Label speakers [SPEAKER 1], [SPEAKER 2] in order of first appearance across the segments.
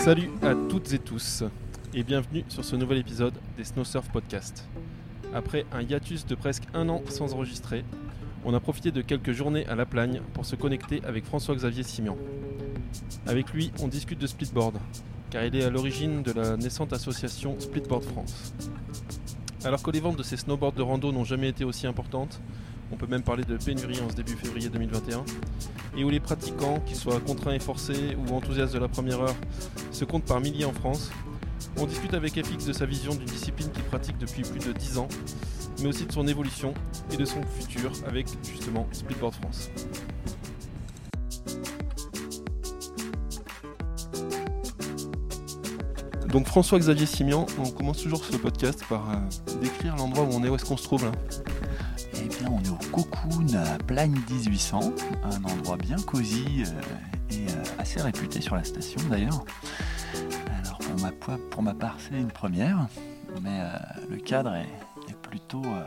[SPEAKER 1] Salut à toutes et tous et bienvenue sur ce nouvel épisode des Snow Surf Podcast. Après un hiatus de presque un an sans enregistrer, on a profité de quelques journées à La Plagne pour se connecter avec François-Xavier Simian. Avec lui, on discute de splitboard, car il est à l'origine de la naissante association Splitboard France. Alors que les ventes de ces snowboards de rando n'ont jamais été aussi importantes, on peut même parler de pénurie en ce début février 2021, et où les pratiquants, qu'ils soient contraints et forcés ou enthousiastes de la première heure, se comptent par milliers en France, on discute avec FX de sa vision d'une discipline qu'il pratique depuis plus de 10 ans, mais aussi de son évolution et de son futur avec justement Splitboard France. Donc François-Xavier Simian, on commence toujours ce podcast par euh, décrire l'endroit où on est, où est-ce qu'on se trouve là?
[SPEAKER 2] Eh bien, on est au Cocoon à Plagne 1800, un endroit bien cosy euh, et euh, assez réputé sur la station d'ailleurs. Pour ma, part, c'est une première, mais euh, le cadre est, plutôt euh,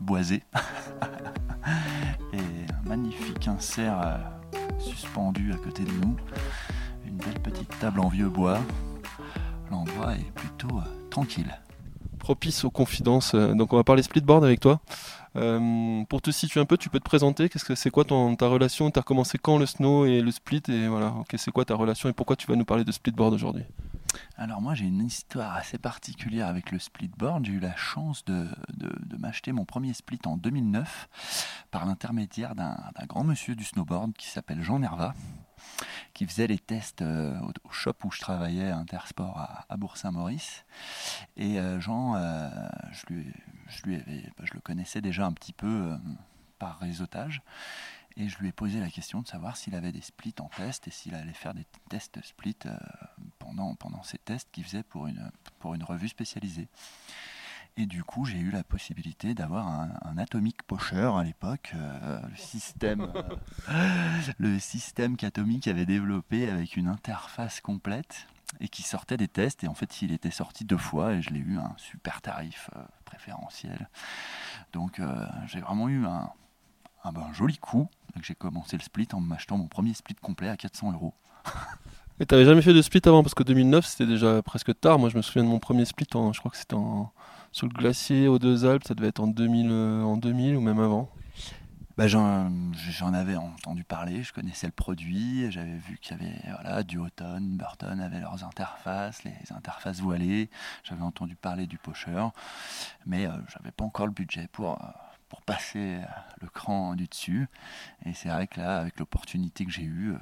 [SPEAKER 2] boisé. et un magnifique insert euh, suspendu à côté de nous, une belle petite table en vieux bois. L'endroit est plutôt tranquille.
[SPEAKER 1] Propice aux confidences, donc on va parler splitboard avec toi. Pour te situer un peu, tu peux te présenter, qu'est-ce que c'est quoi ton, ta relation? Tu as recommencé quand le snow et le split? Et voilà, ok, c'est quoi ta relation et pourquoi tu vas nous parler de splitboard aujourd'hui?
[SPEAKER 2] Alors moi j'ai une histoire assez particulière avec le splitboard. J'ai eu la chance de, m'acheter mon premier split en 2009 par l'intermédiaire d'un grand monsieur du snowboard qui s'appelle Jean Nerva, qui faisait les tests euh, au, shop où je travaillais Intersport à, à Bourg-Saint-Maurice. Et euh, Jean, euh, bah, je le connaissais déjà un petit peu par réseautage. Et je lui ai posé la question de savoir s'il avait des splits en test et s'il allait faire des tests split euh, pendant, pendant ces tests qu'il faisait pour une, pour une revue spécialisée. Et du coup, j'ai eu la possibilité d'avoir un, un Atomic Pocher à l'époque, euh, le système, euh, le système qu'Atomic avait développé avec une interface complète et qui sortait des tests. Et en fait, il était sorti deux fois et je l'ai eu à un super tarif préférentiel. Donc, j'ai vraiment eu un, un, ben, un joli coup. J'ai commencé le split en m'achetant mon premier split complet à 400 euros.
[SPEAKER 1] Et t'avais jamais fait de split avant? Parce que 2009 c'était déjà presque tard. Moi je me souviens de mon premier split, en, je crois que c'était en, sur le glacier aux deux Alpes, ça devait être en 2000, euh, en 2000 ou même avant.
[SPEAKER 2] Bah, j'en, j'en avais entendu parler, je connaissais le produit, j'avais vu qu'il y avait voilà, Duotone, Burton avaient leurs interfaces, les interfaces voilées, j'avais entendu parler du pocher, mais euh, j'avais pas encore le budget pour, euh, pour passer euh, le cran du dessus. Et c'est vrai que là, avec l'opportunité que j'ai eue, euh,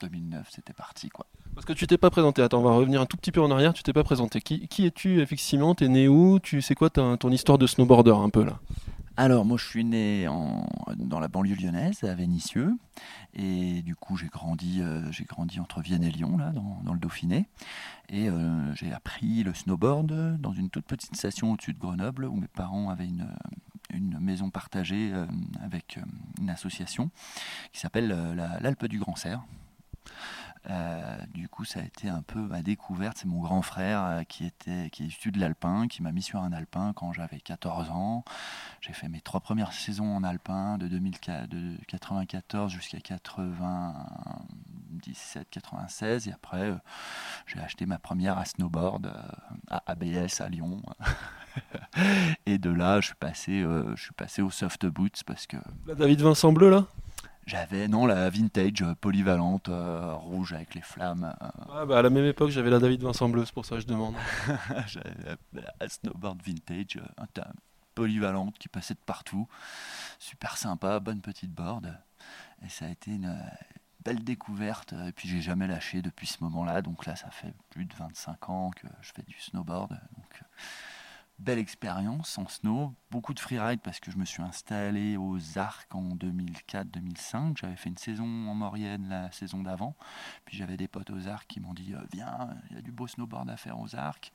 [SPEAKER 2] 2009, c'était parti quoi.
[SPEAKER 1] Parce que tu t'es pas présenté. Attends, on va revenir un tout petit peu en arrière. Tu t'es pas présenté. Qui, qui es-tu effectivement? T'es né où? Tu sais quoi ton histoire de snowboarder un peu là?
[SPEAKER 2] Alors, moi, je suis né en, dans la banlieue lyonnaise, à Vénissieux. Et du coup, j'ai grandi, euh, j'ai grandi entre Vienne et Lyon, là, dans, dans le Dauphiné. Et euh, j'ai appris le snowboard dans une toute petite station au-dessus de Grenoble, où mes parents avaient une, une maison partagée euh, avec euh, une association qui s'appelle euh, la- l'Alpe du Grand Serre. Du coup, ça a été un peu ma découverte. C'est mon grand frère qui, était, qui est issu de l'alpin, qui m'a mis sur un alpin quand j'avais 14 ans. J'ai fait mes trois premières saisons en alpin de 2004, de 94 jusqu'à 97, 96. Et après, j'ai acheté ma première à snowboard à ABS à Lyon. et de là, je suis passé, euh, je suis passé au soft boots parce que
[SPEAKER 1] La David Vincent Bleu là?
[SPEAKER 2] j'avais non la vintage polyvalente euh, rouge avec les flammes. euh,
[SPEAKER 1] Ah bah à la même époque j'avais la David Vincent Bleu, c'est pour ça que je demande.
[SPEAKER 2] J'avais la- la snowboard vintage, euh, polyvalente qui passait de partout. Super sympa, bonne petite board. Et ça a été une belle découverte. Et puis j'ai jamais lâché depuis ce moment-là. Donc là, ça fait plus de 25 ans que je fais du snowboard. Donc belle expérience en snow. Beaucoup de freeride parce que je me suis installé aux Arcs en 2004-2005. J'avais fait une saison en Maurienne la saison d'avant. Puis j'avais des potes aux Arcs qui m'ont dit euh, Viens, il y a du beau snowboard à faire aux Arcs.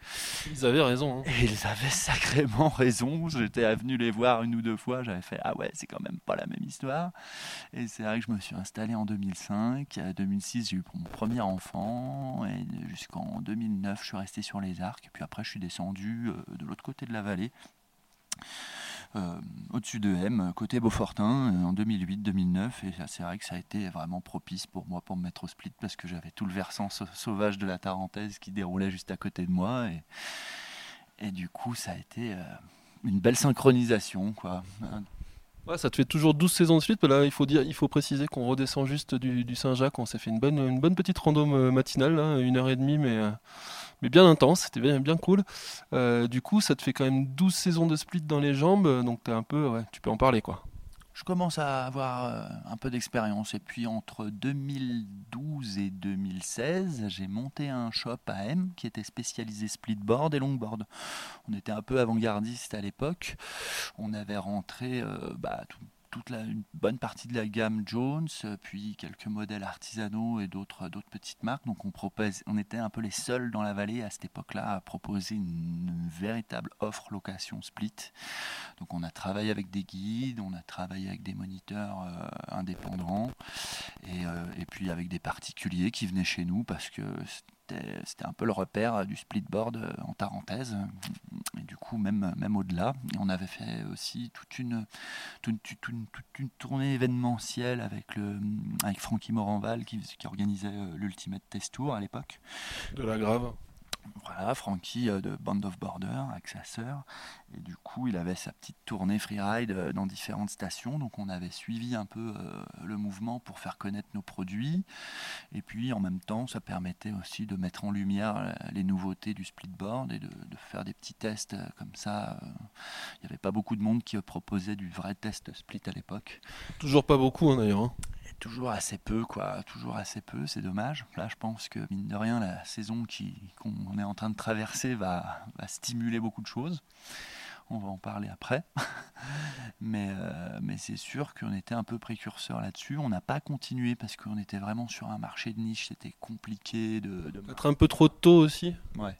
[SPEAKER 1] Ils avaient raison. hein.
[SPEAKER 2] Et ils avaient sacrément raison. J'étais venu les voir une ou deux fois. J'avais fait Ah ouais, c'est quand même pas la même histoire. Et c'est vrai que je me suis installé en 2005. À 2006, j'ai eu mon premier enfant. Et jusqu'en 2009, je suis resté sur les arcs. Et puis après, je suis descendu euh, de l'autre côté de la vallée. au-dessus de M, côté Beaufortin, en 2008-2009. Et c'est vrai que ça a été vraiment propice pour moi pour me mettre au split parce que j'avais tout le versant sauvage de la Tarentaise qui déroulait juste à côté de moi. Et, du coup, ça a été une belle synchronisation. Quoi.
[SPEAKER 1] Ça te fait toujours 12 saisons de suite. Mais là, il faut, dire, il faut préciser qu'on redescend juste du, Saint-Jacques. On s'est fait une bonne, une bonne petite random euh, matinale, une heure et demie, mais, euh, bien intense. C'était bien, bien cool. Euh, du coup, ça te fait quand même 12 saisons de split dans les jambes. Donc, es un peu, tu peux en parler. quoi
[SPEAKER 2] je commence à avoir euh, un peu d'expérience. Et puis entre 2012 et 2016, j'ai monté un shop à M qui était spécialisé splitboard et longboard. On était un peu avant-gardiste à l'époque. On avait rentré euh, bah, toute la, une bonne partie de la gamme Jones, euh, puis quelques modèles artisanaux et d'autres d'autres petites marques. Donc on propose, on était un peu les seuls dans la vallée à cette époque-là à proposer une, véritable offre location split. Donc on a travaillé avec des guides, on a travaillé avec des moniteurs euh, indépendants et, euh, puis avec des particuliers qui venaient chez nous parce que c'était un peu le repère du splitboard euh, en Tarentaise. Même, même au-delà, on avait fait aussi toute une, toute, une tournée événementielle avec, le, avec Francky Moranval qui, qui organisait euh, l'Ultimate Test Tour à l'époque.
[SPEAKER 1] De la grave.
[SPEAKER 2] Voilà, Frankie euh, de Band of Border avec sa sœur. Et du coup, il avait sa petite tournée freeride euh, dans différentes stations. Donc, on avait suivi un peu euh, le mouvement pour faire connaître nos produits. Et puis, en même temps, ça permettait aussi de mettre en lumière les nouveautés du splitboard et de, faire des petits tests comme ça. Il n'y avait pas beaucoup de monde qui proposait du vrai test split à l'époque.
[SPEAKER 1] Toujours pas beaucoup, hein, d'ailleurs. Hein
[SPEAKER 2] toujours assez peu, quoi. Toujours assez peu, c'est dommage. Là, je pense que, mine de rien, la saison qu'on est en train de traverser va, stimuler beaucoup de choses. On va en parler après. mais euh, mais c'est sûr qu'on était un peu précurseur là-dessus. On n'a pas continué parce qu'on était vraiment sur un marché de niche. C'était compliqué de. de...
[SPEAKER 1] Être un peu trop tôt aussi
[SPEAKER 2] Ouais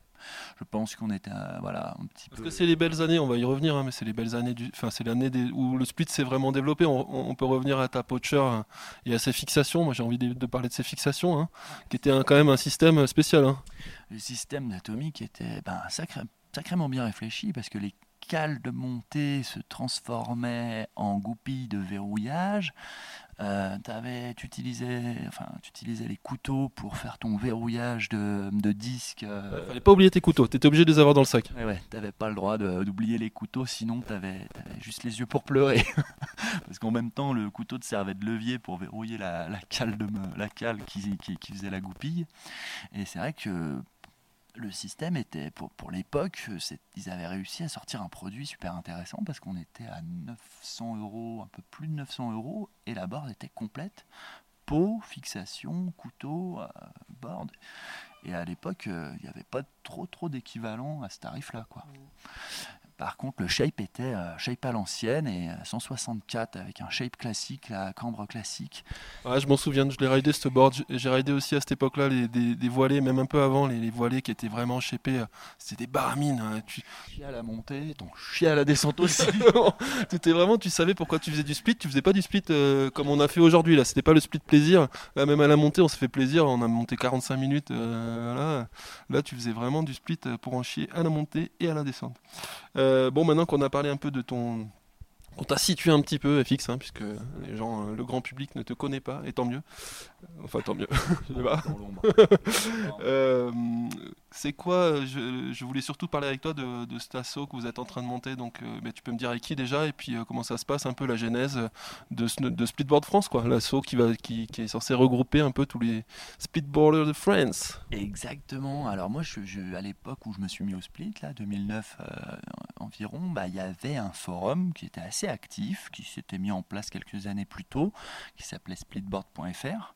[SPEAKER 2] je pense qu'on était voilà, un petit
[SPEAKER 1] Parce que c'est les belles années, on va y revenir, hein, mais c'est les belles années, du... enfin, c'est l'année où le split s'est vraiment développé. On, peut revenir à ta poacher hein, et à ses fixations. Moi, j'ai envie de, parler de ses fixations, hein, qui était quand même un système spécial.
[SPEAKER 2] Le système d'atomique était ben, sacrément bien réfléchi parce que les cales de montée se transformaient en goupilles de verrouillage. Euh, tu, utilisais, enfin, tu utilisais les couteaux pour faire ton verrouillage de, de disques.
[SPEAKER 1] Euh... fallait pas oublier tes couteaux, tu étais obligé de les avoir dans le sac.
[SPEAKER 2] Ouais, ouais t'avais pas le droit d'oublier les couteaux, sinon tu avais, juste les yeux pour pleurer. Parce qu'en même temps, le couteau te servait de levier pour verrouiller la, la cale, de, la cale qui, qui, qui faisait la goupille. Et c'est vrai que le système était, pour, l'époque, ils avaient réussi à sortir un produit super intéressant parce qu'on était à 900 euros, un peu plus de 900 euros, et la board était complète. Pot, fixation, couteau, euh, board. Et à l'époque, euh, il n'y avait pas trop trop d'équivalent à ce tarif-là. quoi. Par contre, le shape était euh, shape à l'ancienne et 164 euh, avec un shape classique, la cambre classique.
[SPEAKER 1] Ouais, je m'en souviens, je l'ai raidé ce board. J'ai raidé aussi à cette époque-là les, des, voilés, même un peu avant, les, voilés qui étaient vraiment shapés. Euh, c'était des baramines. Hein.
[SPEAKER 2] Tu... À la montée, ton chien à la descente aussi.
[SPEAKER 1] Étais vraiment, tu savais pourquoi tu faisais du split. Tu faisais pas du split comme on a fait aujourd'hui. Là, c'était pas le split plaisir. Là, même à la montée, on s'est fait plaisir. On a monté 45 minutes. là, là, tu faisais vraiment du split pour en chier à la montée et à la descente. Euh, bon, maintenant qu'on a parlé un peu de ton. On t'a situé un petit peu, FX, hein, puisque les gens, euh, le grand public ne te connaît pas, et tant mieux. Enfin, tant mieux. je sais pas. euh, c'est quoi je, voulais surtout parler avec toi de, de cet assaut que vous êtes en train de monter. Donc, euh, tu peux me dire avec qui déjà, et puis comment ça se passe, un peu la genèse de, de Splitboard France, quoi. L'assaut qui, va, qui, qui, est censé regrouper un peu tous les Splitboarders de France.
[SPEAKER 2] Exactement. Alors, moi, je, à l'époque où je me suis mis au split, là, 2009 environ, bah, il y avait un forum qui était assez actif, qui s'était mis en place quelques années plus tôt, qui s'appelait splitboard.fr.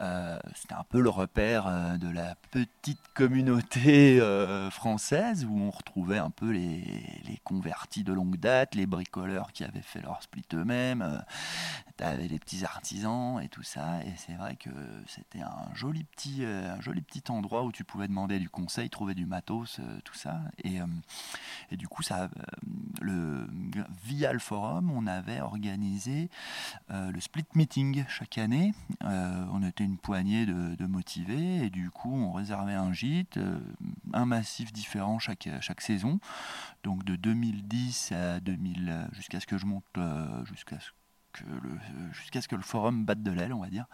[SPEAKER 2] Euh, c'était un peu le repère euh, de la petite communauté euh, française où on retrouvait un peu les, les, convertis de longue date, les bricoleurs qui avaient fait leur split eux-mêmes, t'avais les petits artisans et tout ça. Et c'est vrai que c'était un joli petit, un joli petit endroit où tu pouvais demander du conseil, trouver du matos, tout ça. Et, et du coup, ça, le, via le forum, on avait organisé le split meeting chaque année. on était poignée de, motivés et du coup on réservait un gîte, un massif différent chaque, chaque saison. Donc de 2010 à 2000 jusqu'à ce que je monte jusqu'à ce jusqu'à ce que le forum batte de l'aile, on va dire.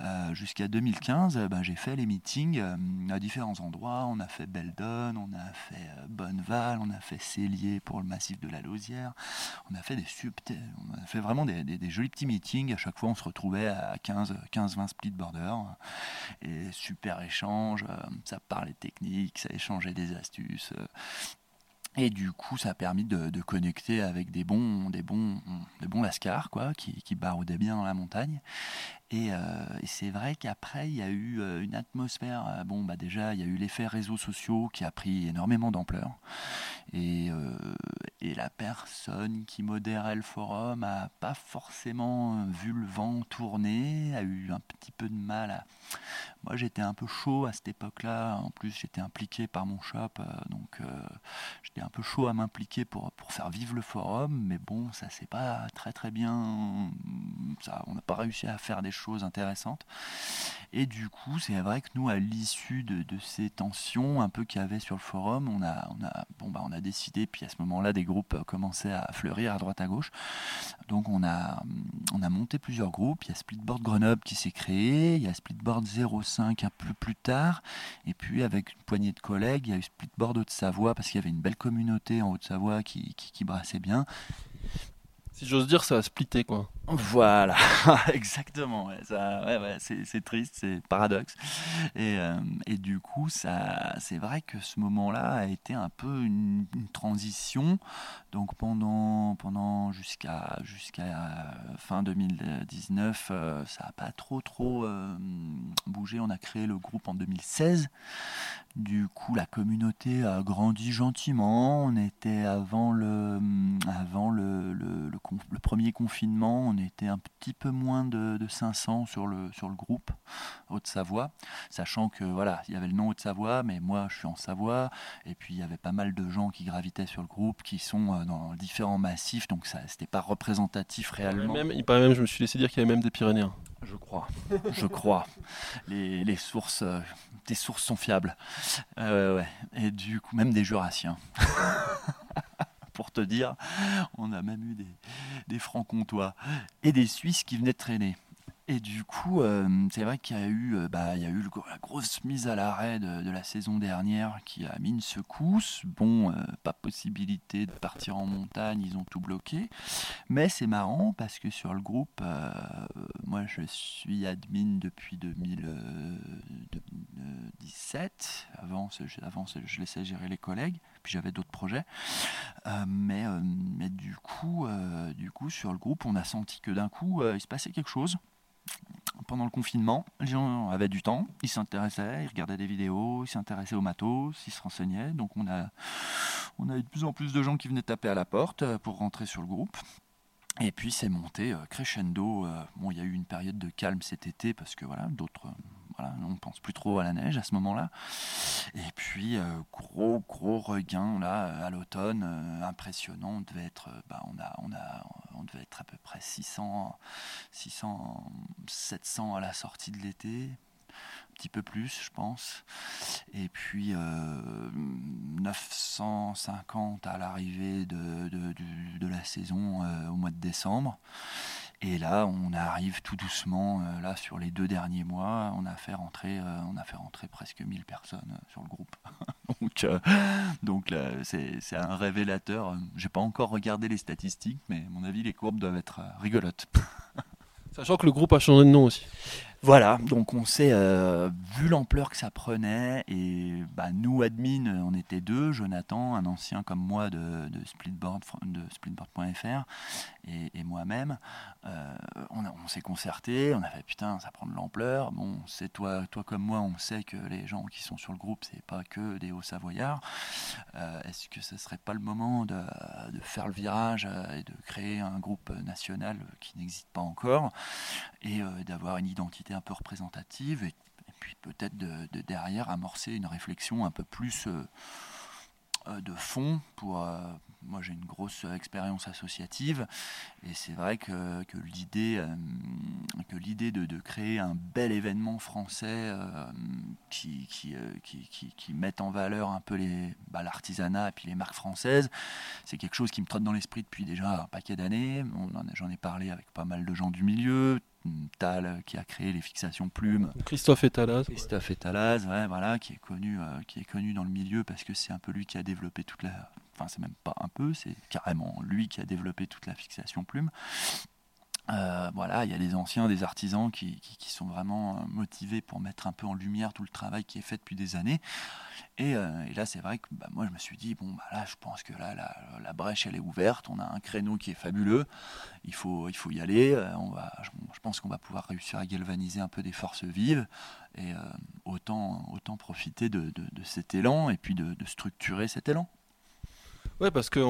[SPEAKER 2] Euh, jusqu'à 2015, euh, ben, j'ai fait les meetings euh, à différents endroits. On a fait Beldon, on a fait Bonneval, on a fait Célier pour le massif de la Lausière. On a fait des on a fait vraiment des, jolis petits meetings. À chaque fois, on se retrouvait à 15-20 split border et super échange. Ça parlait technique, ça échangeait des astuces. Et du coup, ça a permis de, connecter avec des bons, des bons, des bons lascars, quoi, qui, qui baroudaient bien dans la montagne. Euh, et, c'est vrai qu'après, il y a eu euh, une atmosphère. Euh, bon, bah déjà, il y a eu l'effet réseaux sociaux qui a pris énormément d'ampleur. Et, la personne qui modérait le forum a pas forcément vu le vent tourner, a eu un petit peu de mal à. Moi, j'étais un peu chaud à cette époque-là. En plus, j'étais impliqué par mon shop, donc j'étais un peu chaud à m'impliquer pour, faire vivre le forum. Mais bon, ça s'est pas très très bien. On n'a pas réussi à faire des choses choses intéressantes. Et du coup, c'est vrai que nous, à l'issue de, ces tensions un peu qu'il y avait sur le forum, on a, on a, bon, bah, on a décidé, puis à ce moment-là, des groupes commençaient à fleurir à droite à gauche. Donc on a, on a monté plusieurs groupes. Il y a Splitboard Grenoble qui s'est créé, il y a Splitboard 05 un peu plus tard, et puis avec une poignée de collègues, il y a eu Splitboard Haute-Savoie parce qu'il y avait une belle communauté en Haute-Savoie qui, qui, qui brassait bien.
[SPEAKER 1] Si j'ose dire, ça a splitté, quoi.
[SPEAKER 2] Voilà, exactement. c'est triste, c'est paradoxe. Et, euh, et, du coup, c'est vrai que ce moment-là a été un peu une, transition. Donc pendant, pendant jusqu'à jusqu'à fin 2019, euh, ça n'a pas trop trop euh, bougé. On a créé le groupe en 2016. Du coup, la communauté a grandi gentiment. On était avant le, avant le, le, le premier confinement on était un petit peu moins de, 500 sur le, sur le groupe Haute-Savoie, sachant que voilà, il y avait le nom Haute-Savoie, mais moi je suis en Savoie, et puis il y avait pas mal de gens qui gravitaient sur le groupe, qui sont euh, dans différents massifs, donc ça c'était pas représentatif réellement.
[SPEAKER 1] il paraît même, je me suis laissé dire qu'il y avait même des Pyrénéens.
[SPEAKER 2] Je crois, je crois. Les, les sources, euh, tes sources sont fiables. Euh, ouais. Et du coup, même des Jurassiens. pour te dire. On a même eu des, francs-comtois et des Suisses qui venaient traîner. Et du coup, euh, c'est vrai qu'il y a eu, euh, bah, il y a eu la grosse mise à l'arrêt de, la saison dernière qui a mis une secousse. Bon, euh, pas possibilité de partir en montagne, ils ont tout bloqué. Mais c'est marrant parce que sur le groupe, moi je suis admin depuis 2017. Avant, avant je laissais gérer les collègues, puis j'avais d'autres projets. mais, mais du, coup, du coup, sur le groupe, on a senti que d'un coup, il se passait quelque chose pendant le confinement, les gens avaient du temps, ils s'intéressaient, ils regardaient des vidéos, ils s'intéressaient au matos, ils se renseignaient. Donc on a, eu de plus en plus de gens qui venaient taper à la porte euh, pour rentrer sur le groupe. Et puis c'est monté euh, crescendo. Euh, bon, il y a eu une période de calme cet été parce que voilà, d'autres on pense plus trop à la neige à ce moment-là. Et puis euh, gros gros regain là à l'automne, euh, impressionnant. On devait être, euh, bah, on a, on a, on devait être à peu près 600, 600, 700 à la sortie de l'été. Un petit peu plus, je pense. Et puis 950 à l'arrivée de, la saison au mois de décembre. Et là, on arrive tout doucement, euh, là, sur les deux derniers mois, on a fait rentrer, euh, on a fait presque 1000 personnes euh, sur le groupe. donc, donc c'est un révélateur. J'ai pas encore regardé les statistiques, mais à mon avis, les courbes doivent être rigolotes.
[SPEAKER 1] Sachant que le groupe a changé de nom aussi.
[SPEAKER 2] Voilà, donc on s'est euh, vu l'ampleur que ça prenait et bah, nous admin, on était deux, Jonathan, un ancien comme moi de, de Splitboard, de Splitboard.fr et, moi-même, euh, on, s'est concerté, on a fait putain ça prend de l'ampleur. Bon, c'est toi, toi comme moi, on sait que les gens qui sont sur le groupe c'est pas que des hauts savoyards. Euh, est-ce que ce serait pas le moment de faire le virage et de créer un groupe national qui n'existe pas encore et d'avoir une identité un peu représentative et, puis peut-être de, derrière amorcer une réflexion un peu plus euh, euh, de fond pour, euh, moi j'ai une grosse expérience associative et c'est vrai que, que l'idée euh, que l'idée de, de, créer un bel événement français euh, qui, qui, qui, qui, mette en valeur un peu les bah, l'artisanat et puis les marques françaises, c'est quelque chose qui me trotte dans l'esprit depuis déjà un paquet d'années. J'en ai parlé avec pas mal de gens du milieu, Tal qui a créé les fixations plumes.
[SPEAKER 1] Christophe Etalaz.
[SPEAKER 2] Christophe Etalaz, ouais, voilà, qui est connu, qui est connu dans le milieu parce que c'est un peu lui qui a développé toute la, c'est même pas un peu, c'est carrément lui qui a développé toute la fixation plume. Euh, voilà, il y a des anciens, des artisans qui, sont vraiment euh, motivés pour mettre un peu en lumière tout le travail qui est fait depuis des années. Et, euh, là, c'est vrai que bah, moi, je me suis dit, bon, bah, là, je pense que là, la, brèche, elle est ouverte. On a un créneau qui est fabuleux. Il faut, y aller. on va, je, pense qu'on va pouvoir réussir à galvaniser un peu des forces vives. Et autant profiter de, cet élan et puis de structurer cet élan.
[SPEAKER 1] Ouais, parce que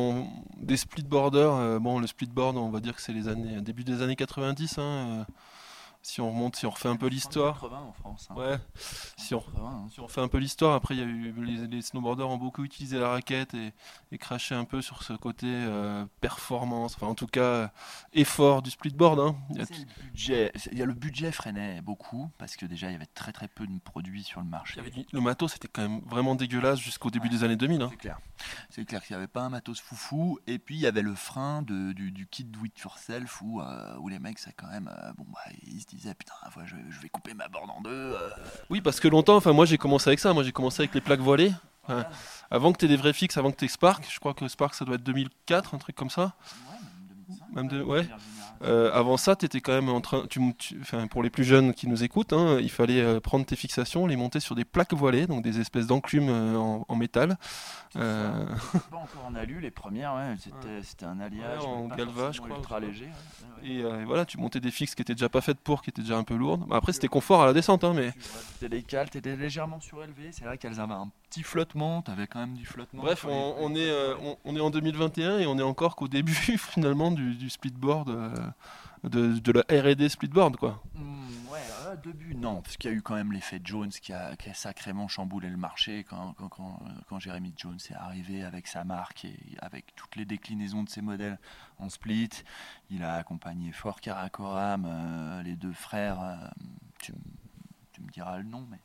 [SPEAKER 1] des split borders, euh, bon, le split board, on va dire que c'est les années, début des années 90. Hein, euh, si on remonte, si on refait un peu l'histoire.
[SPEAKER 2] en France. Hein.
[SPEAKER 1] Ouais. Si on, hein. si on refait un peu l'histoire, après il y a eu les, snowboarders ont beaucoup utilisé la raquette et, et craché un peu sur ce côté euh, performance, enfin en tout cas effort du splitboard. Hein.
[SPEAKER 2] Il, y a le budget, il y a le budget freinait beaucoup parce que déjà il y avait très très peu de produits sur le marché.
[SPEAKER 1] le matos c'était quand même vraiment dégueulasse jusqu'au début des années 2000.
[SPEAKER 2] C'est clair. C'est clair qu'il n'y avait pas un matos foufou et puis il y avait le frein de, du, du, kit do it yourself où, euh, où les mecs c'est quand même euh, bon bah, ils se putain, je, je, vais couper ma borne en deux. Euh.
[SPEAKER 1] Oui, parce que longtemps, enfin moi j'ai commencé avec ça, moi j'ai commencé avec les plaques voilées. avant que tu aies des vrais fixes, avant que tu aies Spark, je crois que Spark ça doit être 2004, un truc comme ça. Ouais, même 2005. Même de, ouais. Euh, avant ça, étais quand même en train. Tu, pour les plus jeunes qui nous écoutent, hein, il fallait euh, prendre tes fixations, les monter sur des plaques voilées, donc des espèces d'enclumes euh, en, métal.
[SPEAKER 2] Euh... Pas encore en alu, les premières, ouais, c'était un alliage
[SPEAKER 1] en galva, je crois.
[SPEAKER 2] Ultra léger.
[SPEAKER 1] Et, voilà, tu montais des fixes qui étaient déjà pas faites pour, qui étaient déjà un peu lourdes. après, c'était confort à la descente, hein, mais.
[SPEAKER 2] C'était les cales, étais légèrement surélevé. C'est vrai qu'elles avaient un petit flottement, avais quand même du flottement.
[SPEAKER 1] Bref, on, est, on, est en 2021 et on est encore qu'au début finalement du, du splitboard de, de la R&D splitboard quoi.
[SPEAKER 2] Hmm, ouais, euh, début non, parce qu'il y a eu quand même l'effet Jones qui a, qui a, sacrément chamboulé le marché quand, quand, quand, quand, Jeremy Jones est arrivé avec sa marque et avec toutes les déclinaisons de ses modèles en split. Il a accompagné Fort Karakoram, euh, les deux frères, euh, tu, tu, me diras le nom, mais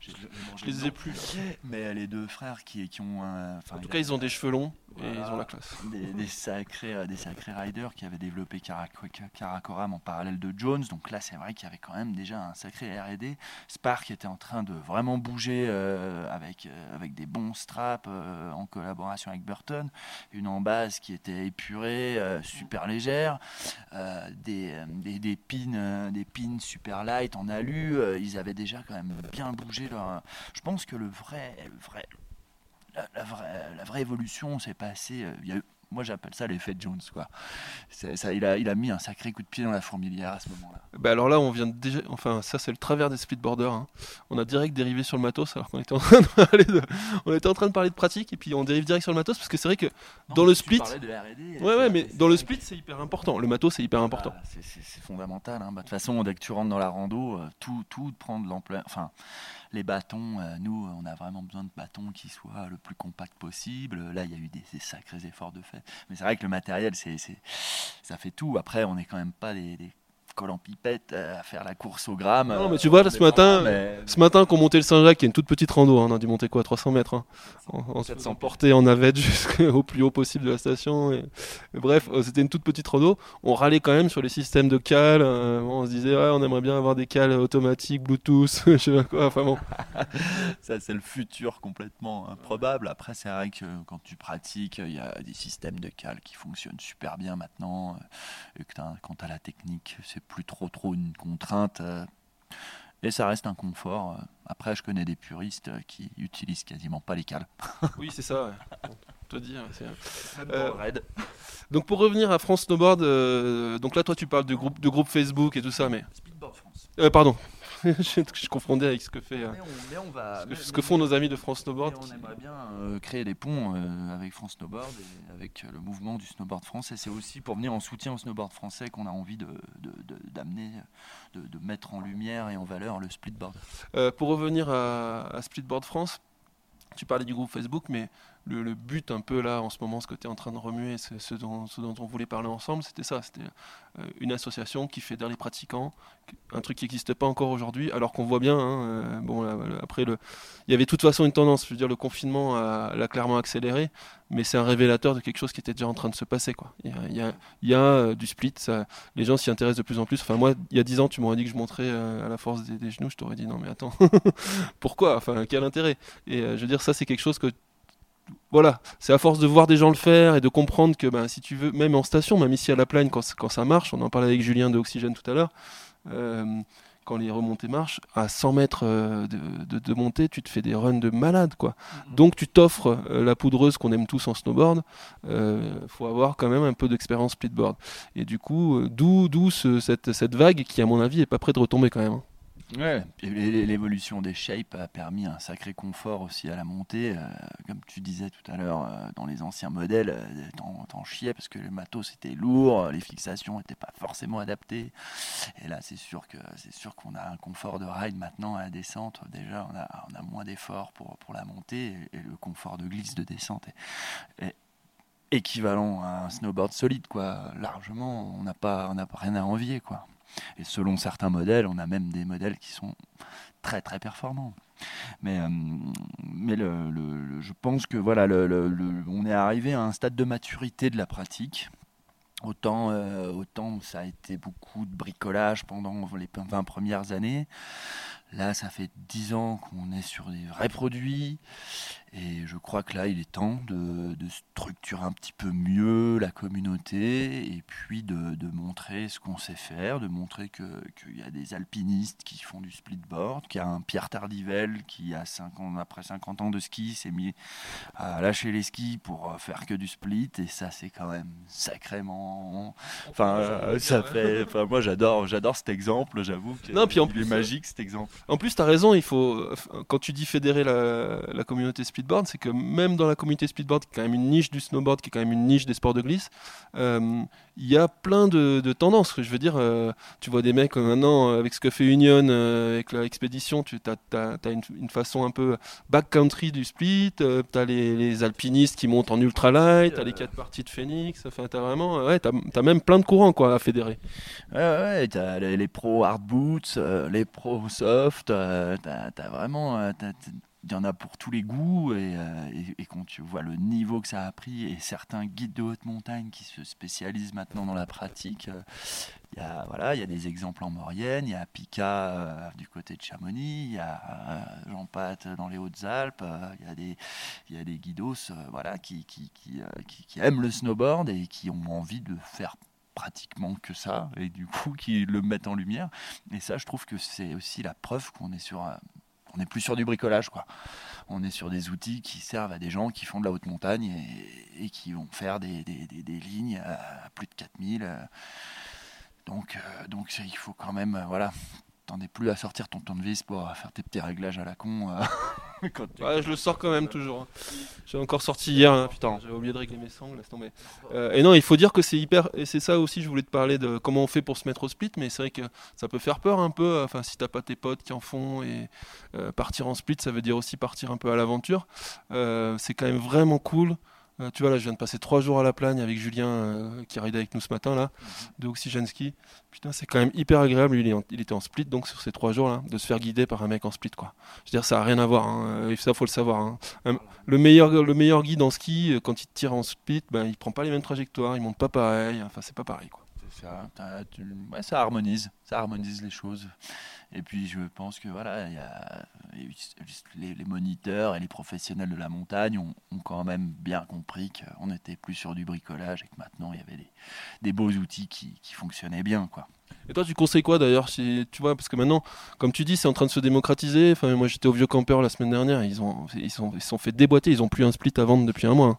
[SPEAKER 1] je, je les ai plus.
[SPEAKER 2] Mais les deux frères qui, qui ont.
[SPEAKER 1] en tout cas, ils ont des cheveux longs et ils ont la classe.
[SPEAKER 2] Des, sacrés, euh, des sacrés riders qui avaient développé Karakoram en parallèle de Jones. Donc là, c'est vrai qu'il y avait quand même déjà un sacré RD. Spark était en train de vraiment bouger euh, avec, euh, avec des bons straps en collaboration avec Burton. Une embase qui était épurée, super légère. Des, des, des, pins, des pins super light en alu. ils avaient déjà quand même bien bougé leur. Je pense que le vrai, le vrai, la, vraie, la vraie évolution s'est passée. Euh, il y a moi j'appelle ça l'effet Jones quoi. Ça, il, a, il a mis un sacré coup de pied dans la fourmilière à ce moment-là.
[SPEAKER 1] Bah alors là on vient déjà, enfin ça c'est le travers des splitboarders. Hein. On a direct dérivé sur le matos alors qu'on était en train de on était en train de parler de pratique et puis on dérive direct sur le matos parce que c'est vrai que dans le split, ouais ouais mais dans le split c'est hyper important. Le matos c'est hyper important.
[SPEAKER 2] Bah, c'est fondamental. Hein. Bah, de toute façon dès que tu rentres dans la rando, euh, tout tout prend de l'ampleur. Enfin les bâtons, euh, nous, on a vraiment besoin de bâtons qui soient le plus compact possible. Là, il y a eu des, sacrés efforts de fait. Mais c'est vrai que le matériel, c'est, ça fait tout. Après, on n'est quand même pas des, colle en pipette euh, à faire la course au gramme.
[SPEAKER 1] Non, mais tu vois, là, ce matin, ce matin, qu'on montait le Saint-Jacques, qui est une toute petite rando, hein, on a dû monter quoi, 300 mètres, hein, en, porter en navette jusqu'au plus haut possible de la station. Et, bref, euh, c'était une toute petite rando. On râlait quand même sur les systèmes de cales. Euh, on se disait, on aimerait bien avoir des cales automatiques, Bluetooth, je sais pas quoi. Enfin bon.
[SPEAKER 2] Ça, c'est le futur complètement improbable. Après, c'est vrai que quand tu pratiques, il y a des systèmes de cales qui fonctionnent super bien maintenant. Et que quand tu as la technique, c'est plus trop trop une contrainte. Euh, et ça reste un confort. Euh. Après, je connais des puristes qui utilisent quasiment pas les cales.
[SPEAKER 1] oui, c'est ça. Te dire. Euh, donc pour revenir à France Snowboard, donc là toi tu parles de groupe de groupe Facebook et tout ça, mais.
[SPEAKER 2] Speedboard France.
[SPEAKER 1] pardon. je, confondais avec ce que fait, ce, que, font nos amis de France Snowboard.
[SPEAKER 2] on aimerait bien euh, créer des ponts euh, avec France Snowboard et avec euh, le mouvement du snowboard français. C'est aussi pour venir en soutien au snowboard français qu'on a envie de, d'amener, de, de, mettre en lumière et en valeur le splitboard.
[SPEAKER 1] pour revenir à, à Splitboard France, tu parlais du groupe Facebook, mais le, but un peu là en ce moment, ce que tu es en train de remuer, ce, dont, on voulait parler ensemble, c'était ça. C'était euh, une association qui fédère les pratiquants, un truc qui n'existe pas encore aujourd'hui, alors qu'on voit bien. Hein, euh, bon, après, il y avait de toute façon une tendance. Je veux dire, le confinement l'a clairement accéléré, mais c'est un révélateur de quelque chose qui était déjà en train de se passer. Quoi. Il y a, euh, du split, les gens s'y intéressent de plus en plus. Enfin, moi, il y a 10 ans, tu m'aurais dit que je montrais à la force des, genoux, je t'aurais dit non, mais attends, pourquoi? Enfin, quel intérêt? Et je veux dire, ça, c'est quelque chose que voilà, c'est à force de voir des gens le faire et de comprendre que ben, si tu veux, même en station, même ici à la plagne, quand, quand ça marche, on en parlait avec Julien de Oxygène tout à l'heure, euh, quand les remontées marchent, à 100 mètres euh, de, de, montée, tu te fais des runs de malade. quoi. Mhm. Donc tu t'offres euh, la poudreuse qu'on aime tous en snowboard, il faut avoir quand même un peu d'expérience splitboard. Et du coup, d'où cette, cette vague qui, à mon avis, est pas près de retomber quand même.
[SPEAKER 2] L'évolution des shapes a permis un sacré confort aussi à la montée. Euh, comme tu disais tout à l'heure, euh, dans les anciens modèles, euh, t'en chiais parce que le matos était lourd, les fixations n'étaient pas forcément adaptées. Et là, c'est sûr que c'est sûr qu'on a un confort de ride maintenant à la descente. Déjà, on a, on a moins d'efforts pour, pour la montée et, le confort de glisse de descente est, équivalent à un snowboard solide, quoi. Largement, on n'a pas, on n'a rien à envier, quoi. Et selon certains modèles, on a même des modèles qui sont très très performants. Mais, euh, mais le, je pense que voilà, on est arrivé à un stade de maturité de la pratique. Autant, euh, autant ça a été beaucoup de bricolage pendant les 20 premières années. Là, ça fait 10 ans qu'on est sur des vrais produits. Et je crois que là, il est temps de, structurer un petit peu mieux la communauté et puis de, montrer ce qu'on sait faire, de montrer qu'il y a des alpinistes qui font du splitboard, qu'il y a un Pierre Tardivel qui, a 50, après 50 ans de ski, s'est mis à lâcher les skis pour faire que du split. Et ça, c'est quand même sacrément. Enfin, ça fait. Enfin, moi, j'adore, j'adore cet exemple, j'avoue. Non, puis en plus, est magique cet exemple.
[SPEAKER 1] En plus, tu as raison, il faut. Quand tu dis fédérer la, communauté splitboard, c'est que même dans la communauté speedboard, qui est quand même une niche du snowboard, qui est quand même une niche des sports de glisse, euh, il y a plein de, tendances. Je veux dire, euh, tu vois des mecs euh, maintenant avec ce que fait Union, avec la expédition, tu as, une, façon un peu backcountry du split, tu as les, alpinistes qui montent en ultralight, tu as les quatre parties de Phoenix, enfin, tu as vraiment, ouais, même plein de courants quoi, à fédérer.
[SPEAKER 2] Ouais, ouais, tu as les, pros hard boots, les pros soft, tu as, vraiment il y en a pour tous les goûts euh, et, quand tu vois le niveau que ça a pris et certains guides de haute montagne qui se spécialisent maintenant dans la pratique, euh, il y a voilà, il y a des exemples en Maurienne, il y a Pika euh, du côté de Chamonix, il y a Jean Pat dans les Hautes-Alpes, il y a des y a des guidos voilà qui, qui aiment le snowboard et qui ont envie de faire pratiquement que ça et du coup qui le mettent en lumière et ça je trouve que c'est aussi la preuve qu'on est sur on n'est plus sur du bricolage, quoi. On est sur des outils qui servent à des gens qui font de la haute montagne et, qui vont faire des, lignes à plus de 4000. Euh. Donc, euh, donc il faut quand même, euh, voilà, t'en es plus à sortir ton tournevis pour faire tes petits réglages à la con. Euh,
[SPEAKER 1] ouais, je le sors quand même toujours. Hein. J'ai encore sorti hier, hein, putain, j'avais oublié de régler mes sangles, laisse tomber. Euh, et non, il faut dire que c'est hyper. Et c'est ça aussi, je voulais te parler de comment on fait pour se mettre au split, mais c'est vrai que ça peut faire peur un peu. Enfin, si t'as pas tes potes qui en font, et euh, partir en split, ça veut dire aussi partir un peu à l'aventure. c'est quand même vraiment cool. Euh, tu vois, là, je viens de passer trois jours à la plagne avec Julien euh, qui ride avec nous ce matin, là, de Oxygen Ski. Putain, c'est quand même hyper agréable. Lui, il, était en split, donc sur ces trois jours-là, de se faire guider par un mec en split, quoi. Je veux dire, ça a rien à voir. Hein. Ça, faut le savoir. Hein. Le, meilleur, le meilleur guide en ski, euh, quand il tire en split, ben, il prend pas les mêmes trajectoires, il monte pas pareil. Enfin, c'est pas pareil, quoi.
[SPEAKER 2] Ça, ça harmonise, ça harmonise les choses. Et puis je pense que voilà, les, moniteurs et les professionnels de la montagne ont, quand même bien compris qu'on n'était plus sur du bricolage et que maintenant il y avait des, beaux outils qui, fonctionnaient bien. quoi.
[SPEAKER 1] Et toi, tu conseilles quoi d'ailleurs Tu vois, parce que maintenant, comme tu dis, c'est en train de se démocratiser. Enfin, moi, j'étais au Vieux Campeur la semaine dernière. Ils ont, ils sont, ils sont fait déboîter. Ils ont plus un split à vendre depuis un mois.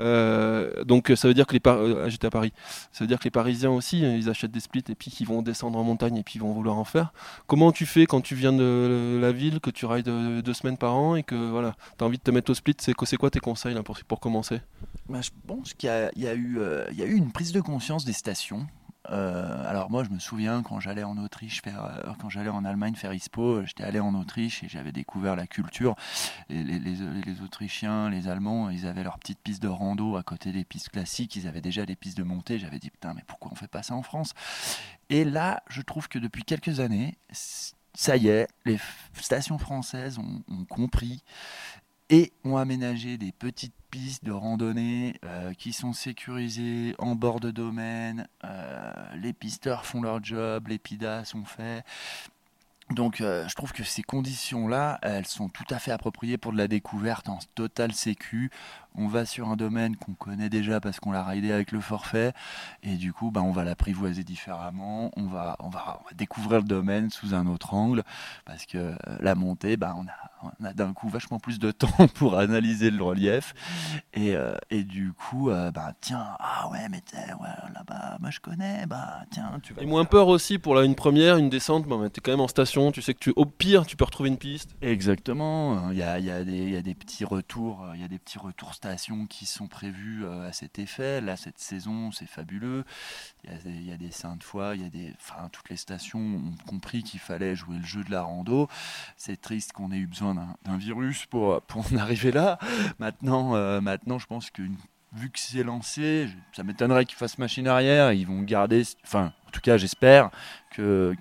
[SPEAKER 1] Euh, donc, ça veut dire que les euh, j'étais à Paris. Ça veut dire que les Parisiens aussi, ils achètent des splits et puis qu'ils vont descendre en montagne et puis ils vont vouloir en faire. Comment tu fais quand tu viens de la ville, que tu rides deux semaines par an et que voilà, as envie de te mettre au split C'est quoi tes conseils pour, commencer?
[SPEAKER 2] Bah, Je pense qu'il euh, y a eu une prise de conscience des stations alors moi, je me souviens quand j'allais en Autriche faire, quand j'allais en Allemagne faire ISPO, j'étais allé en Autriche et j'avais découvert la culture. Les, Autrichiens, les Allemands, ils avaient leur petite piste de rando à côté des pistes classiques. Ils avaient déjà des pistes de montée. J'avais dit putain, mais pourquoi on fait pas ça en France? Et là, je trouve que depuis quelques années, ça y est, les stations françaises ont, compris et ont aménagé des petites pistes de randonnée euh, qui sont sécurisées en bord de domaine. Euh, les pisteurs font leur job, les pidas sont faits. Donc euh, je trouve que ces conditions-là, elles sont tout à fait appropriées pour de la découverte en total sécu on va sur un domaine qu'on connaît déjà parce qu'on l'a raidé avec le forfait, et du coup, bah, on va l'apprivoiser différemment, on va, on, va, découvrir le domaine sous un autre angle, parce que euh, la montée, bah, on a, on a d'un coup vachement plus de temps pour analyser le relief, et, euh, et du coup, euh, bah, tiens, ah ouais, mais ouais, là-bas, moi je connais, bah tiens, tu vas...
[SPEAKER 1] Et moins peur aussi pour la, une première, une descente, bah, tu es quand même en station, tu sais que tu, au pire, tu peux retrouver une piste.
[SPEAKER 2] Exactement, il y a, y, a y a, des petits retours, il y a des petits retours qui sont prévues euh, à cet effet. Là, cette saison, c'est fabuleux. Il y, a, des saintes fois, il y a des, toutes les stations ont compris qu'il fallait jouer le jeu de la rando. C'est triste qu'on ait eu besoin d'un virus pour, pour en arriver là. Maintenant, euh, maintenant je pense que vu que c'est lancé, ça m'étonnerait qu'ils fassent machine arrière. Ils vont garder, enfin, en tout cas, j'espère que,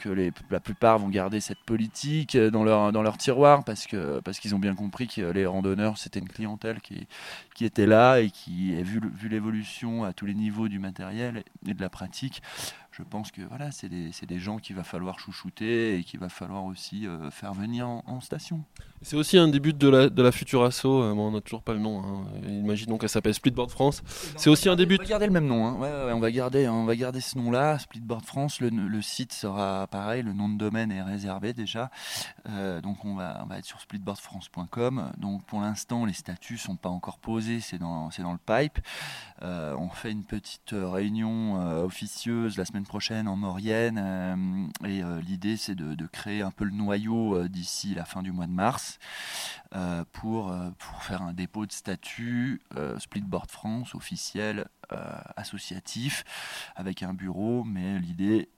[SPEAKER 2] la plupart vont garder cette politique dans leur, dans leur tiroir parce qu'ils ont bien compris que les randonneurs, c'était une clientèle qui, qui était là et qui, vu, vu l'évolution à tous les niveaux du matériel et de la pratique, je pense que voilà, c'est des, des, gens qu'il va falloir chouchouter et qu'il va falloir aussi euh, faire venir en, station.
[SPEAKER 1] C'est aussi un début de la, de la future asso, euh, on n'a toujours pas le nom, hein. imaginons qu'elle s'appelle Splitboard France. C'est aussi un début. On
[SPEAKER 2] va garder le même nom, hein. ouais, on, va garder, on va garder ce nom-là, Splitboard France. Le, le, site sera pareil, le nom de domaine est réservé déjà. Euh, donc on va, on va être sur splitboardfrance.com. Donc pour l'instant, les statuts sont pas encore posés, c'est dans, dans le pipe. on fait une petite réunion officieuse la semaine prochaine en Maurienne. Euh, et euh, l'idée, c'est de, créer un peu le noyau euh, d'ici la fin du mois de mars pour, pour faire un dépôt de statut Splitboard France officiel, associatif, avec un bureau. Mais l'idée,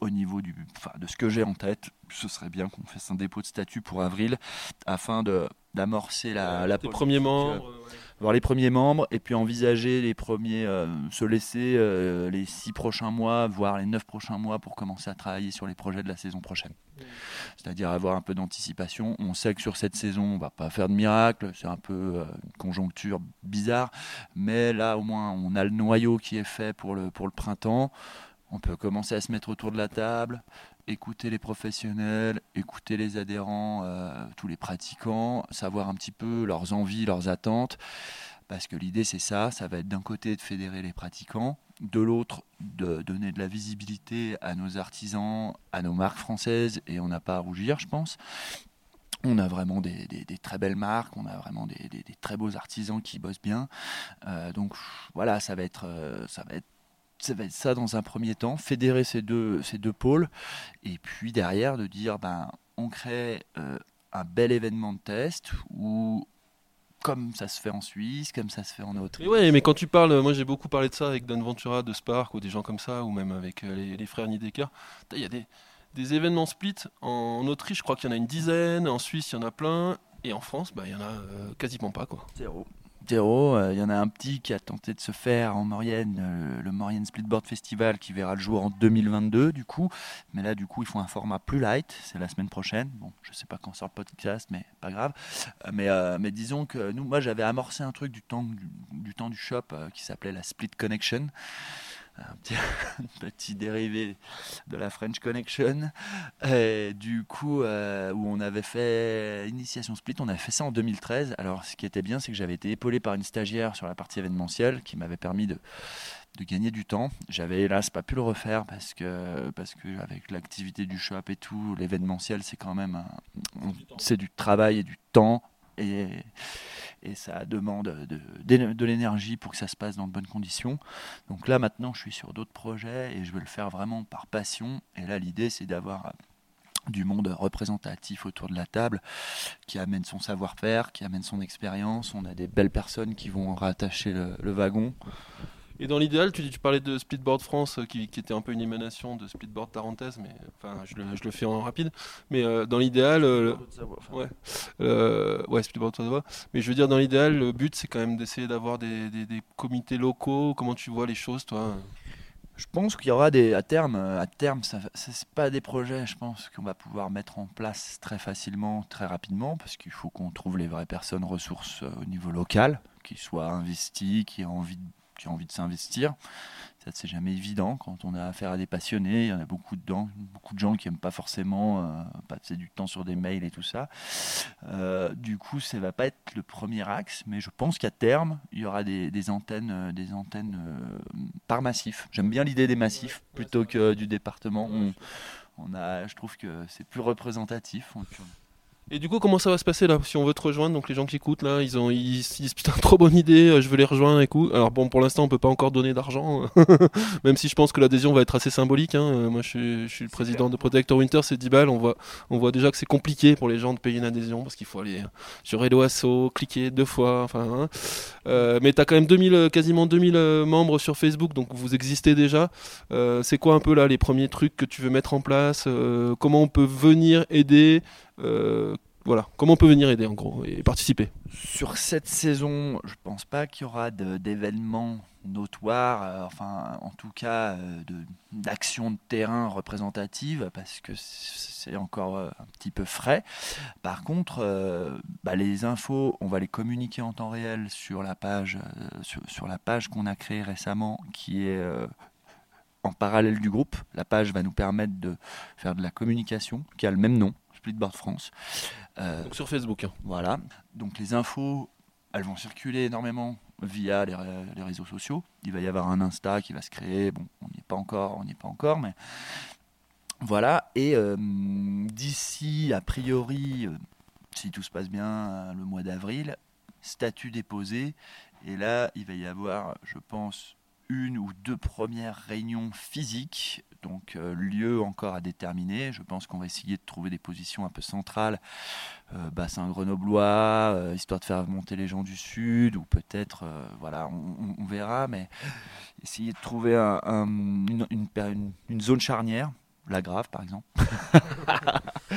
[SPEAKER 2] au niveau du, de ce que j'ai en tête, ce serait bien qu'on fasse un dépôt de statut pour avril afin de d'amorcer la, la
[SPEAKER 1] premiers membres
[SPEAKER 2] voir les premiers membres et puis envisager les premiers, euh, se laisser euh, les six prochains mois, voire les neuf prochains mois pour commencer à travailler sur les projets de la saison prochaine. C'est-à-dire avoir un peu d'anticipation. On sait que sur cette saison, on va pas faire de miracle, c'est un peu euh, une conjoncture bizarre, mais là au moins on a le noyau qui est fait pour le, pour le printemps. On peut commencer à se mettre autour de la table, écouter les professionnels, écouter les adhérents, euh, tous les pratiquants, savoir un petit peu leurs envies, leurs attentes. Parce que l'idée, c'est ça, ça va être d'un côté de fédérer les pratiquants, de l'autre de donner de la visibilité à nos artisans, à nos marques françaises, et on n'a pas à rougir, je pense. On a vraiment des, très belles marques, on a vraiment des, très beaux artisans qui bossent bien. Euh, donc voilà, ça va être, euh, ça va être ça va être ça dans un premier temps, fédérer ces deux, ces deux pôles, et puis derrière de dire ben, on crée euh, un bel événement de test où comme ça se fait en Suisse, comme ça se fait en Autriche.
[SPEAKER 1] Oui, mais quand tu parles, moi j'ai beaucoup parlé de ça avec Don Ventura de Spark ou des gens comme ça, ou même avec euh, les, frères Nidecker. Il y a des, des événements split en, Autriche, je crois qu'il y en a une dizaine, en Suisse il y en a plein, et en France, bah, il y en a euh, quasiment pas. Quoi.
[SPEAKER 2] Zéro. Euh, il y en a un petit qui a tenté de se faire en Maurienne, euh, le Maurienne Splitboard Festival, qui verra le jour en 2022 du coup. Mais là, du coup, ils font un format plus light. C'est la semaine prochaine. Bon, je sais pas quand sort le podcast, mais pas grave. Euh, mais, disons que nous, moi, j'avais amorcé un truc du temps du, temps du shop qui s'appelait la Split Connection un petit, dérivé de la French Connection. Et du coup, euh, où on avait fait Initiation Split, on avait fait ça en 2013. Alors, ce qui était bien, c'est que j'avais été épaulé par une stagiaire sur la partie événementielle qui m'avait permis de, de gagner du temps. J'avais hélas pas pu le refaire parce que, parce que avec l'activité du shop et tout, l'événementiel, c'est quand même c'est du travail et du temps. Et, et ça demande de, de, l'énergie pour que ça se passe dans de bonnes conditions. Donc là maintenant je suis sur d'autres projets et je veux le faire vraiment par passion. Et là l'idée c'est d'avoir du monde représentatif autour de la table qui amène son savoir-faire, qui amène son expérience. On a des belles personnes qui vont rattacher le, wagon.
[SPEAKER 1] Et dans l'idéal, tu, tu parlais de Splitboard France, euh, qui, qui était un peu une émanation de Splitboard Tarentaise, mais enfin, je le, je le fais en rapide. Mais euh, dans l'idéal, euh, ouais, euh, ouais, Splitboard Savoie. Mais je veux dire, dans l'idéal, le but, c'est quand même d'essayer d'avoir des, des- des comités locaux. Comment tu vois les choses, toi?
[SPEAKER 2] Je pense qu'il y aura des à terme, à terme, ça, c'est pas des projets, je pense qu'on va pouvoir mettre en place très facilement, très rapidement, parce qu'il faut qu'on trouve les vraies personnes ressources au niveau local, qui soient investies, qui aient envie de, qui ont envie de s'investir. Ça, c'est jamais évident quand on a affaire à des passionnés. Il y en a beaucoup dedans, beaucoup de gens qui aiment pas forcément euh, passer du temps sur des mails et tout ça. Euh, du coup, ça va pas être le premier axe, mais je pense qu'à terme, il y aura des, antennes, des antennes euh, par massif. J'aime bien l'idée des massifs plutôt que du département. On, a, je trouve que c'est plus représentatif.
[SPEAKER 1] Et du coup, comment ça va se passer là Si on veut te rejoindre, donc les gens qui écoutent là, ils ont, ils, se disent putain, trop bonne idée, euh, je veux les rejoindre et tout. Alors bon, pour l'instant, on peut pas encore donner d'argent, même si je pense que l'adhésion va être assez symbolique. hein. Euh, Moi, je suis, je suis le président de Protector Winter, c'est 10 balles. On voit, on voit déjà que c'est compliqué pour les gens de payer une adhésion parce qu'il faut aller sur Hello Asso, cliquer deux fois. Enfin, hein. Euh, mais t'as quand même 2000, euh, quasiment 2000 euh, membres sur Facebook, donc vous existez déjà. Euh, c'est quoi un peu là les premiers trucs que tu veux mettre en place Euh, Comment on peut venir aider voilà, comment on peut venir aider en gros et participer?
[SPEAKER 2] Sur cette saison, je pense pas qu'il y aura d'événements notoires, euh, enfin en tout cas euh, d'actions de terrain représentatives, parce que c'est encore euh, un petit peu frais. Par contre, euh, bah, les infos, on va les communiquer en temps réel sur la page, euh, sur, la page qu'on a créée récemment, qui est euh, en parallèle du groupe. La page va nous permettre de faire de la communication, qui a le même nom, Splitboard France. Euh,
[SPEAKER 1] Donc sur Facebook. hein.
[SPEAKER 2] voilà. Donc les infos, elles vont circuler énormément via les, ré- les réseaux sociaux. Il va y avoir un Insta qui va se créer. Bon, on n'y est pas encore, on n'y est pas encore, mais voilà. Et euh, d'ici, a priori, euh, si tout se passe bien, euh, le mois d'avril, statut déposé. Et là, il va y avoir, je pense, une ou deux premières réunions physiques, donc euh, lieu encore à déterminer. Je pense qu'on va essayer de trouver des positions un peu centrales, euh, bassin grenoblois, euh, histoire de faire monter les gens du sud, ou peut-être, voilà, on, verra, mais essayer de trouver une zone charnière. La Grave, par exemple.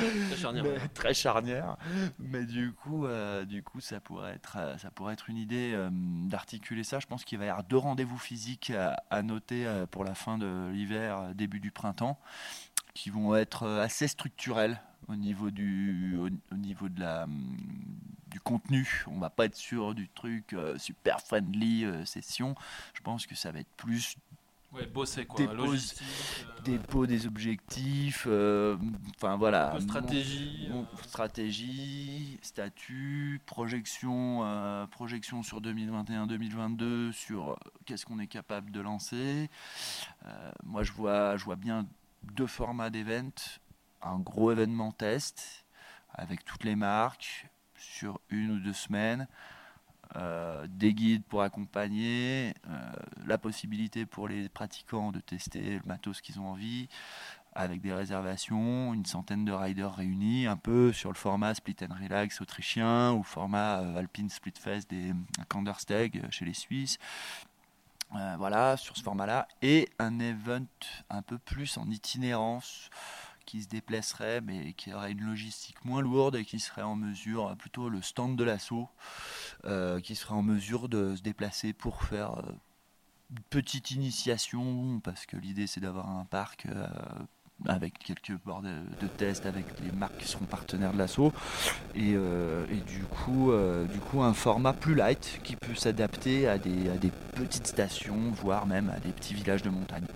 [SPEAKER 2] Mais très charnière. Mais du coup, euh, du coup, ça pourrait être, euh, ça pourrait être une idée euh, d'articuler ça. Je pense qu'il va y avoir deux rendez-vous physiques à, à noter euh, pour la fin de l'hiver, début du printemps, qui vont être euh, assez structurels au niveau du, au, au niveau de la, du contenu. On va pas être sur du truc euh, super friendly euh, session. Je pense que ça va être plus
[SPEAKER 1] Ouais, bosser quoi.
[SPEAKER 2] Dépose-
[SPEAKER 1] logistique, euh,
[SPEAKER 2] dépôt des objectifs. euh, Enfin voilà.
[SPEAKER 1] stratégie.
[SPEAKER 2] Mon-
[SPEAKER 1] euh,
[SPEAKER 2] stratégie, statut, projection, euh, projection sur 2021-2022 sur qu'est-ce qu'on est capable de lancer. Moi, je vois, je vois bien deux formats d'event. Un gros événement test avec toutes les marques sur une ou deux semaines. Euh, des guides pour accompagner, euh, la possibilité pour les pratiquants de tester le matos qu'ils ont envie, avec des réservations, une centaine de riders réunis, un peu sur le format split and relax autrichien ou format euh, alpine split fest des Kandersteg chez les Suisses. Voilà, sur ce format-là. Et un event un peu plus en itinérance qui se déplacerait, mais qui aurait une logistique moins lourde et qui serait en mesure, euh, plutôt le stand de l'assaut, euh, qui serait en mesure de se déplacer pour faire euh, une petite initiation, parce que l'idée c'est d'avoir un parc avec quelques bords de, test avec les marques qui seront partenaires de l'assaut. Et, du coup du coup un format plus light qui peut s'adapter à des, à des petites stations voire même à des petits villages de montagne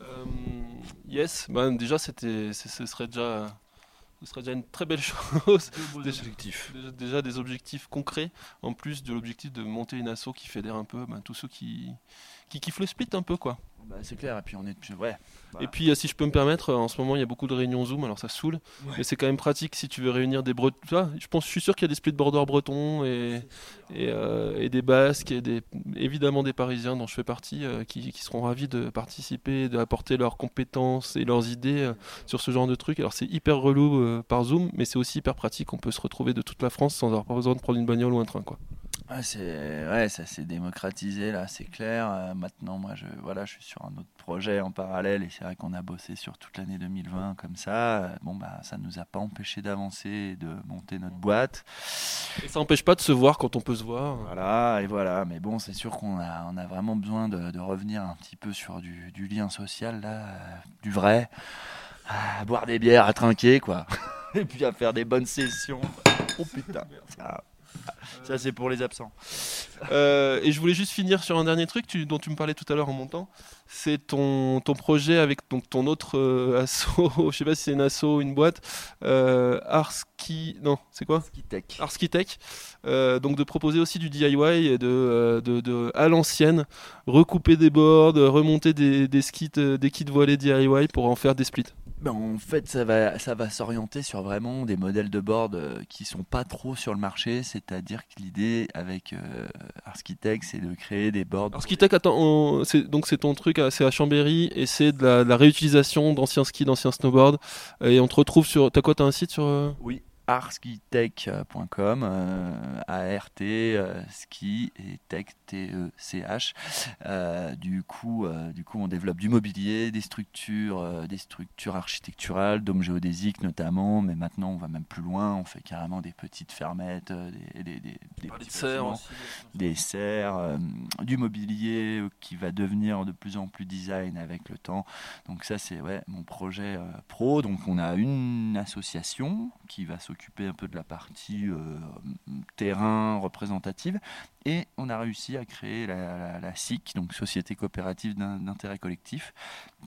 [SPEAKER 1] Euh, yes, bah, déjà c'était, ce serait déjà, ce serait déjà une très belle chose. Déjà-
[SPEAKER 2] objectifs
[SPEAKER 1] Déjà, déjà des objectifs concrets, en plus de l'objectif de monter une asso qui fédère un peu bah, tous ceux qui, qui kiffent le split un peu quoi.
[SPEAKER 2] Bah, c'est clair et puis on est ouais Voilà.
[SPEAKER 1] Et puis euh, si je peux me permettre, euh, en ce moment il y a beaucoup de réunions Zoom, alors ça saoule, mais c'est quand même pratique si tu veux réunir des Bretons. Je pense, je suis sûr qu'il y a des splitboarders bretons et, et, euh, et des Basques et des, évidemment des Parisiens dont je fais partie, qui, qui seront ravis de participer, d'apporter leurs compétences et leurs idées sur ce genre de truc. Alors c'est hyper relou par Zoom, mais c'est aussi hyper pratique. On peut se retrouver de toute la France sans avoir besoin de prendre une bagnole ou un train quoi.
[SPEAKER 2] Ouais, c'est ouais, ça s'est démocratisé là, c'est clair. Euh, maintenant, moi, je voilà, je suis sur un autre projet en parallèle et c'est vrai qu'on a bossé sur toute l'année 2020 comme ça. Euh, bon bah, ça nous a pas empêché d'avancer et de monter notre boîte.
[SPEAKER 1] Et ça n'empêche pas de se voir quand on peut se voir.
[SPEAKER 2] Voilà et voilà. Mais bon, c'est sûr qu'on a on a vraiment besoin de, de revenir un petit peu sur du, du lien social là, euh, du vrai, à boire des bières, à trinquer quoi, et puis à faire des bonnes sessions. Oh putain. Ça, c'est pour les absents.
[SPEAKER 1] Euh, et je voulais juste finir sur un dernier truc tu- dont tu me parlais tout à l'heure en montant. C'est ton, ton projet avec donc, ton autre euh, asso, je sais pas si c'est une asso ou une boîte, euh, Arski. Non, c'est quoi?
[SPEAKER 2] Skitech.
[SPEAKER 1] Arskitech. Euh, donc de proposer aussi du DIY et de, euh, de, de- à l'ancienne, recouper des boards, remonter des, des, skits, des kits voilés DIY pour en faire des splits.
[SPEAKER 2] Ben, en fait, ça va, ça va s'orienter sur vraiment des modèles de board euh, qui sont pas trop sur le marché. C'est-à-dire que l'idée avec euh, Arskitech, c'est de créer des boards.
[SPEAKER 1] Arskitech, attends, on- c'est- donc c'est ton truc, à- c'est à Chambéry et c'est de la, de la réutilisation d'anciens skis, d'anciens snowboards. Et on te retrouve sur. T'as quoi T'as un site sur. euh,
[SPEAKER 2] Oui, arskitech.com, euh, ART, euh, ski et tech, T-E-C-H. Euh, du, coup, euh, du coup, on développe du mobilier, des structures, euh, des structures architecturales, dômes géodésiques notamment, mais maintenant on va même plus loin, on fait carrément des petites fermettes, des, des, des, des
[SPEAKER 1] Parler de
[SPEAKER 2] petits
[SPEAKER 1] serre
[SPEAKER 2] bâtiments
[SPEAKER 1] aussi.
[SPEAKER 2] des serres, du mobilier qui va devenir de plus en plus design avec le temps. Donc ça c'est ouais, mon projet pro. Donc on a une association qui va s'occuper un peu de la partie euh, terrain représentative et on a réussi à créer la, la- la SIC, donc Société coopérative d'in- d'intérêt collectif,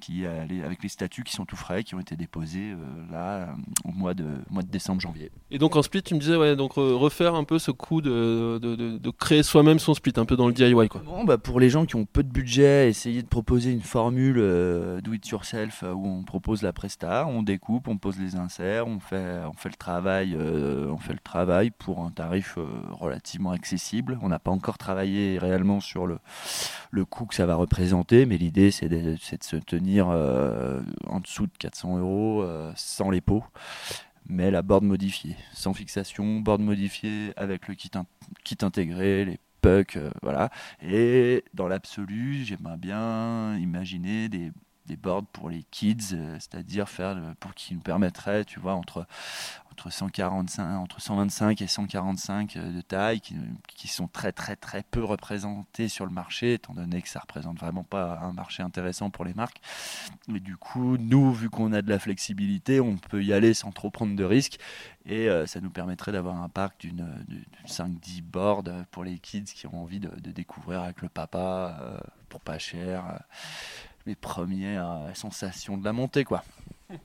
[SPEAKER 2] qui les- avec les statuts qui sont tout frais, qui ont été déposés euh, là euh, au mois de, mois de décembre-janvier.
[SPEAKER 1] Et donc en split, tu me disais, ouais, donc euh, refaire un peu ce coup de, de, de- de créer soi-même son split, un peu dans le DIY quoi.
[SPEAKER 2] Bon, bah pour les gens qui ont peu de budget, essayer de proposer une formule euh, do it yourself où on propose la presta, on découpe, on pose les inserts, on fait, on fait le travail, euh, on fait le travail pour un tarif euh, relativement accessible. On n'a pas encore travaillé réellement sur le, le coût que ça va représenter, mais l'idée c'est de, de se tenir euh, en dessous de 400 euros sans les pots. Mais la board modifiée, sans fixation, board modifiée avec le kit, kit intégré, les pucks, voilà. Et dans l'absolu, j'aimerais bien imaginer des, des boards pour les kids, euh, c'est-à-dire faire pour qui nous permettrait, tu vois, entre entre 145, entre 125 et 145 euh, de taille, qui, qui sont très très très peu représentés sur le marché, étant donné que ça représente vraiment pas un marché intéressant pour les marques. Et du coup, nous, vu qu'on a de la flexibilité, on peut y aller sans trop prendre de risques. Et euh, ça nous permettrait d'avoir un parc d'une d'une 5-10 boards pour les kids qui ont envie de, découvrir avec le papa, pour pas cher, les premières euh, sensations de la montée, quoi.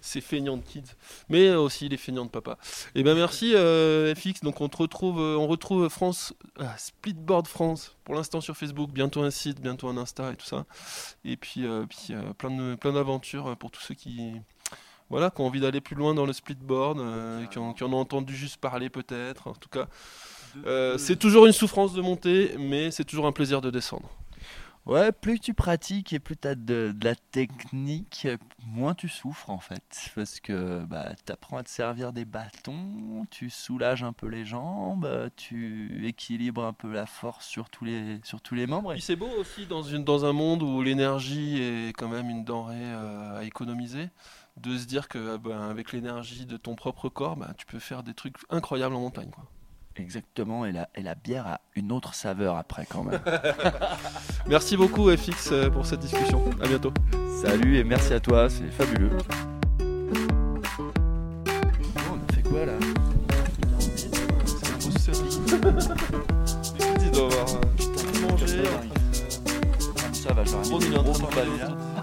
[SPEAKER 1] C'est feignant de kids, mais aussi les feignants de papa. Et ben merci euh, FX. Donc on te retrouve, euh, on retrouve France, ah, Splitboard France. Pour l'instant sur Facebook, bientôt un site, bientôt un Insta et tout ça. Et puis, euh, puis euh, plein de plein d'aventures pour tous ceux qui voilà qui ont envie d'aller plus loin dans le splitboard, euh, qui, ont, qui en ont entendu juste parler peut-être. En tout cas, euh, c'est toujours une souffrance de monter, mais c'est toujours un plaisir de descendre.
[SPEAKER 2] Ouais, plus tu pratiques et plus tu as de, la technique, moins tu souffres en fait. Parce que bah, tu apprends à te servir des bâtons, tu soulages un peu les jambes, tu équilibres un peu la force sur tous les, sur les membres.
[SPEAKER 1] Puis c'est beau aussi dans, une, dans un monde où l'énergie est quand même une denrée euh, à économiser, de se dire que ben, avec l'énergie de ton propre corps, ben, tu peux faire des trucs incroyables en montagne. Quoi.
[SPEAKER 2] Exactement, et la, et la bière a une autre saveur après quand même.
[SPEAKER 1] Merci beaucoup FX euh, pour cette discussion. À bientôt.
[SPEAKER 2] Salut et merci à toi, c'est fabuleux. on a fait quoi là?
[SPEAKER 1] C'est une grosse série. Les petits, ils doivent avoir tout mangé.
[SPEAKER 2] Ça va, j'aurais mis
[SPEAKER 1] train de.